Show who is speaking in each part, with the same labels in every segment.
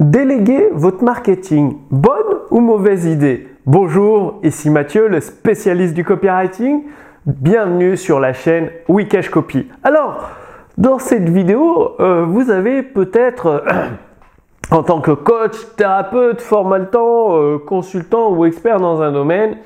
Speaker 1: Déléguer votre marketing, bonne ou mauvaise idée? Bonjour, ici Mathieu, le spécialiste du copywriting. Bienvenue sur la chaîne Wikash Copy. Alors, dans cette vidéo, euh, vous avez peut-être, euh, en tant que coach, thérapeute, formatant, euh, consultant ou expert dans un domaine,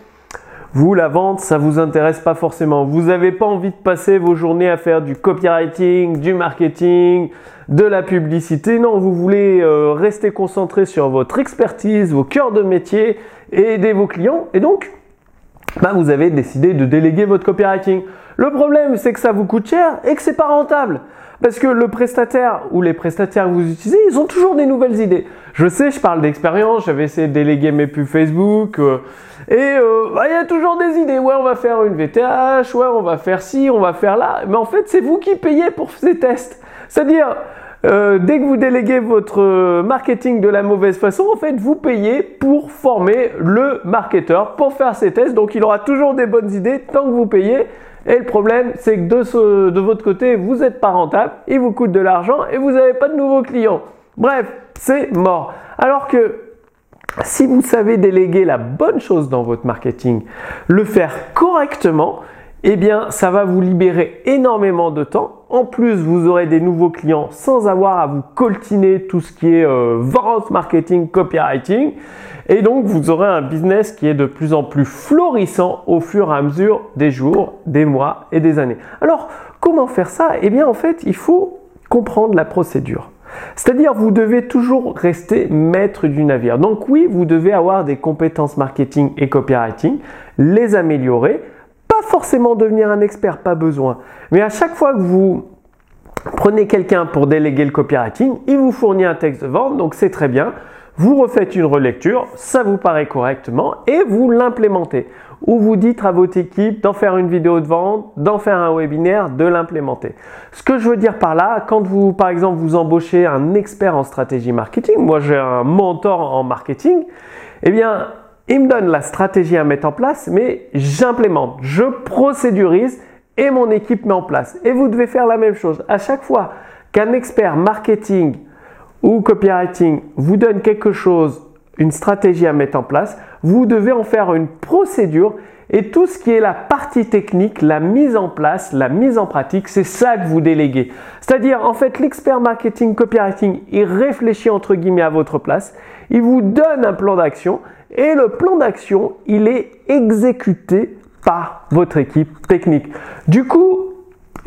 Speaker 1: vous, la vente, ça vous intéresse pas forcément. Vous n'avez pas envie de passer vos journées à faire du copywriting, du marketing, de la publicité. Non, vous voulez euh, rester concentré sur votre expertise, vos cœurs de métier et aider vos clients. Et donc, bah, vous avez décidé de déléguer votre copywriting. Le problème, c'est que ça vous coûte cher et que c'est pas rentable. Parce que le prestataire ou les prestataires que vous utilisez, ils ont toujours des nouvelles idées. Je sais, je parle d'expérience, j'avais essayé de déléguer mes pubs Facebook, euh, et euh, bah, il y a toujours des idées. Ouais, on va faire une VTH, ouais, on va faire ci, on va faire là. Mais en fait, c'est vous qui payez pour ces tests. C'est-à-dire, euh, dès que vous déléguez votre marketing de la mauvaise façon, en fait, vous payez pour former le marketeur pour faire ces tests. Donc, il aura toujours des bonnes idées tant que vous payez. Et le problème, c'est que de, de votre côté, vous n'êtes pas rentable, il vous coûte de l'argent et vous n'avez pas de nouveaux clients. Bref, c'est mort. Alors que si vous savez déléguer la bonne chose dans votre marketing, le faire correctement, eh bien, ça va vous libérer énormément de temps. En plus, vous aurez des nouveaux clients sans avoir à vous coltiner tout ce qui est euh, vente, marketing, copywriting. Et donc, vous aurez un business qui est de plus en plus florissant au fur et à mesure des jours, des mois et des années. Alors, comment faire ça? Eh bien, en fait, il faut comprendre la procédure. C'est-à-dire, vous devez toujours rester maître du navire. Donc oui, vous devez avoir des compétences marketing et copywriting, les améliorer, forcément devenir un expert, pas besoin. Mais à chaque fois que vous prenez quelqu'un pour déléguer le copywriting, il vous fournit un texte de vente, donc c'est très bien. Vous refaites une relecture, ça vous paraît correctement et vous l'implémentez. Ou vous dites à votre équipe d'en faire une vidéo de vente, d'en faire un webinaire, de l'implémenter. Ce que je veux dire par là, quand vous, par exemple, vous embauchez un expert en stratégie marketing, moi j'ai un mentor en marketing, eh bien, il me donne la stratégie à mettre en place, mais j'implémente, je procédurise et mon équipe met en place. Et vous devez faire la même chose. À chaque fois qu'un expert marketing ou copywriting vous donne quelque chose, une stratégie à mettre en place, vous devez en faire une procédure et tout ce qui est la partie technique, la mise en place, la mise en pratique, c'est ça que vous déléguez. C'est-à-dire, en fait, l'expert marketing, copywriting, il réfléchit entre guillemets à votre place, il vous donne un plan d'action et le plan d'action, il est exécuté par votre équipe technique. Du coup,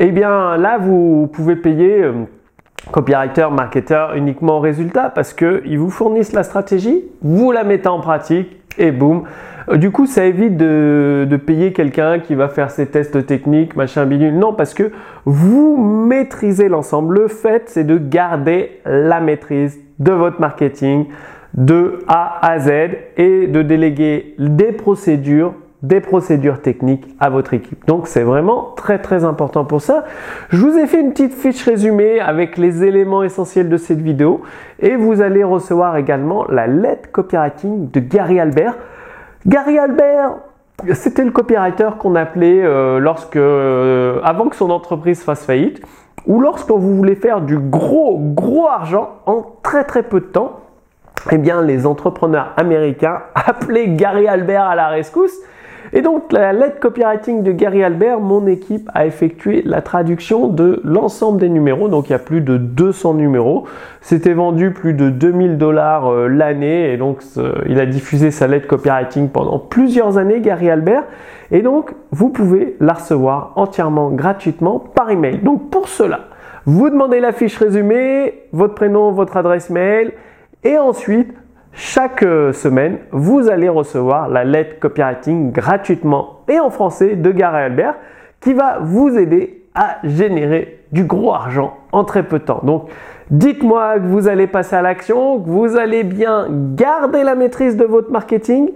Speaker 1: eh bien là, vous pouvez payer euh, copywriter, marketeur uniquement au résultat parce qu'ils vous fournissent la stratégie, vous la mettez en pratique et boum. Euh, du coup, ça évite de, de payer quelqu'un qui va faire ses tests techniques, machin bidule. Non, parce que vous maîtrisez l'ensemble. Le fait, c'est de garder la maîtrise de votre marketing, de A à Z et de déléguer des procédures des procédures techniques à votre équipe. Donc c'est vraiment très très important pour ça. Je vous ai fait une petite fiche résumée avec les éléments essentiels de cette vidéo et vous allez recevoir également la lettre copywriting de Gary Albert. Gary Albert, c'était le copywriter qu'on appelait euh, lorsque euh, avant que son entreprise fasse faillite ou lorsque vous voulez faire du gros gros argent en très très peu de temps eh bien, les entrepreneurs américains appelaient Gary Albert à la rescousse. Et donc, la lettre copywriting de Gary Albert, mon équipe a effectué la traduction de l'ensemble des numéros. Donc, il y a plus de 200 numéros. C'était vendu plus de 2000 dollars euh, l'année. Et donc, il a diffusé sa lettre copywriting pendant plusieurs années, Gary Albert. Et donc, vous pouvez la recevoir entièrement gratuitement par email. Donc, pour cela, vous demandez la fiche résumée, votre prénom, votre adresse mail et ensuite, chaque euh, semaine, vous allez recevoir la lettre copywriting gratuitement et en français de Gary Albert qui va vous aider à générer du gros argent en très peu de temps. Donc, dites-moi que vous allez passer à l'action, que vous allez bien garder la maîtrise de votre marketing,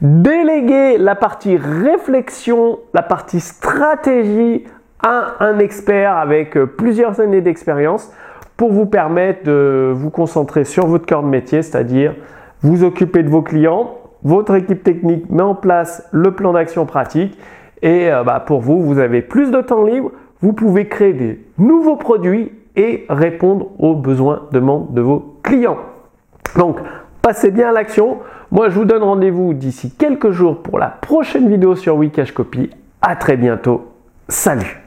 Speaker 1: déléguer la partie réflexion, la partie stratégie à un expert avec euh, plusieurs années d'expérience pour vous permettre de vous concentrer sur votre cœur de métier, c'est-à-dire vous occuper de vos clients, votre équipe technique met en place le plan d'action pratique et euh, bah, pour vous, vous avez plus de temps libre, vous pouvez créer des nouveaux produits et répondre aux besoins, demandes de vos clients. Donc, passez bien à l'action. Moi, je vous donne rendez-vous d'ici quelques jours pour la prochaine vidéo sur Wikash Copy. À très bientôt. Salut